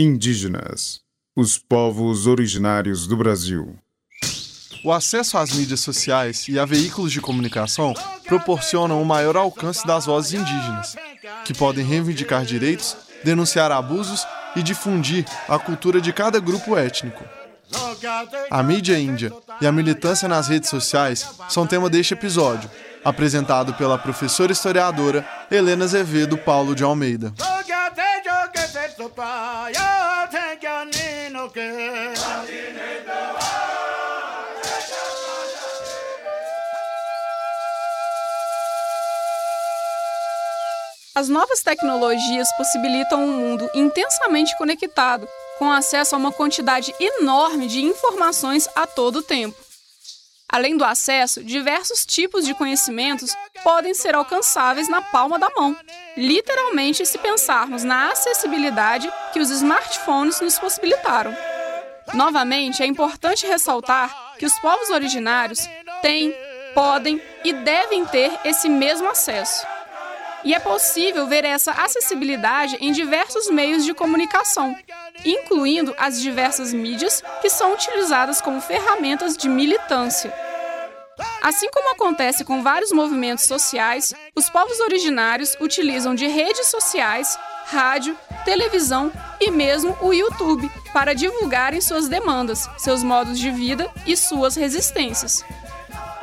Indígenas, os povos originários do Brasil. O acesso às mídias sociais e a veículos de comunicação proporcionam o maior alcance das vozes indígenas, que podem reivindicar direitos, denunciar abusos e difundir a cultura de cada grupo étnico. A mídia índia e a militância nas redes sociais são tema deste episódio, apresentado pela professora historiadora Helena Azevedo Paulo de Almeida. As novas tecnologias possibilitam um mundo intensamente conectado, com acesso a uma quantidade enorme de informações a todo tempo. Além do acesso, diversos tipos de conhecimentos podem ser alcançáveis na palma da mão, literalmente se pensarmos na acessibilidade que os smartphones nos possibilitaram. Novamente, é importante ressaltar que os povos originários têm, podem e devem ter esse mesmo acesso. E é possível ver essa acessibilidade em diversos meios de comunicação, incluindo as diversas mídias que são utilizadas como ferramentas de militância. Assim como acontece com vários movimentos sociais, os povos originários utilizam de redes sociais, rádio, televisão e mesmo o YouTube para divulgarem suas demandas, seus modos de vida e suas resistências.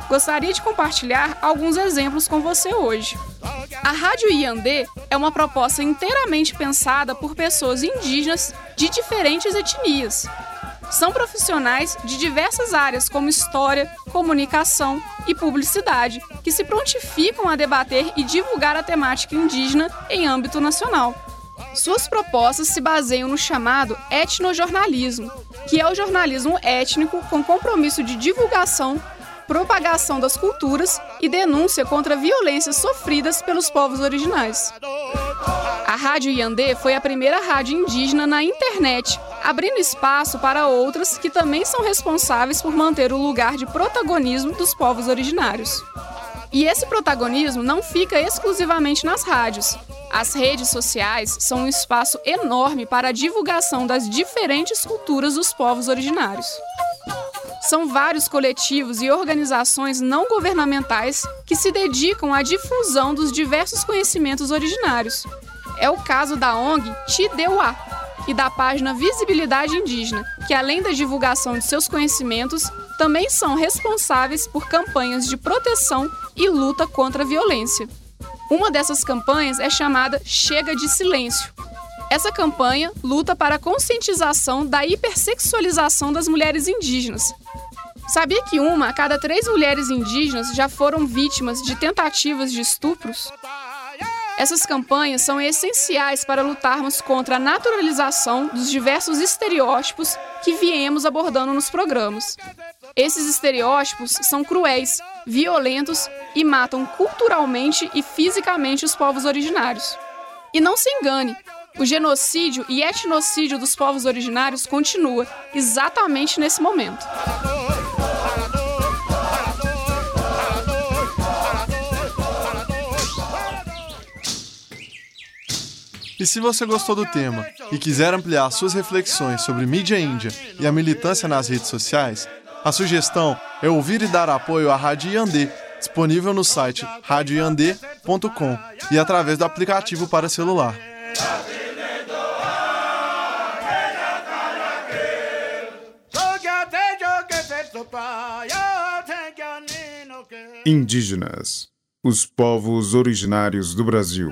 Gostaria de compartilhar alguns exemplos com você hoje. A Rádio Iandê é uma proposta inteiramente pensada por pessoas indígenas de diferentes etnias. São profissionais de diversas áreas, como história, comunicação e publicidade, que se prontificam a debater e divulgar a temática indígena em âmbito nacional. Suas propostas se baseiam no chamado etnojornalismo, que é o jornalismo étnico com compromisso de divulgação propagação das culturas e denúncia contra violências sofridas pelos povos originais. A Rádio Iandê foi a primeira rádio indígena na internet, abrindo espaço para outras que também são responsáveis por manter o lugar de protagonismo dos povos originários. E esse protagonismo não fica exclusivamente nas rádios. As redes sociais são um espaço enorme para a divulgação das diferentes culturas dos povos originários. São vários coletivos e organizações não governamentais que se dedicam à difusão dos diversos conhecimentos originários. É o caso da ONG Tideuá e da página Visibilidade Indígena, que além da divulgação de seus conhecimentos, também são responsáveis por campanhas de proteção e luta contra a violência. Uma dessas campanhas é chamada Chega de Silêncio. Essa campanha luta para a conscientização da hipersexualização das mulheres indígenas, Sabia que uma a cada três mulheres indígenas já foram vítimas de tentativas de estupros? Essas campanhas são essenciais para lutarmos contra a naturalização dos diversos estereótipos que viemos abordando nos programas. Esses estereótipos são cruéis, violentos e matam culturalmente e fisicamente os povos originários. E não se engane, o genocídio e etnocídio dos povos originários continua exatamente nesse momento. E se você gostou do tema e quiser ampliar suas reflexões sobre mídia índia e a militância nas redes sociais, a sugestão é ouvir e dar apoio à Rádio Yandê, disponível no site radioyandê.com e através do aplicativo para celular. Indígenas, os povos originários do Brasil.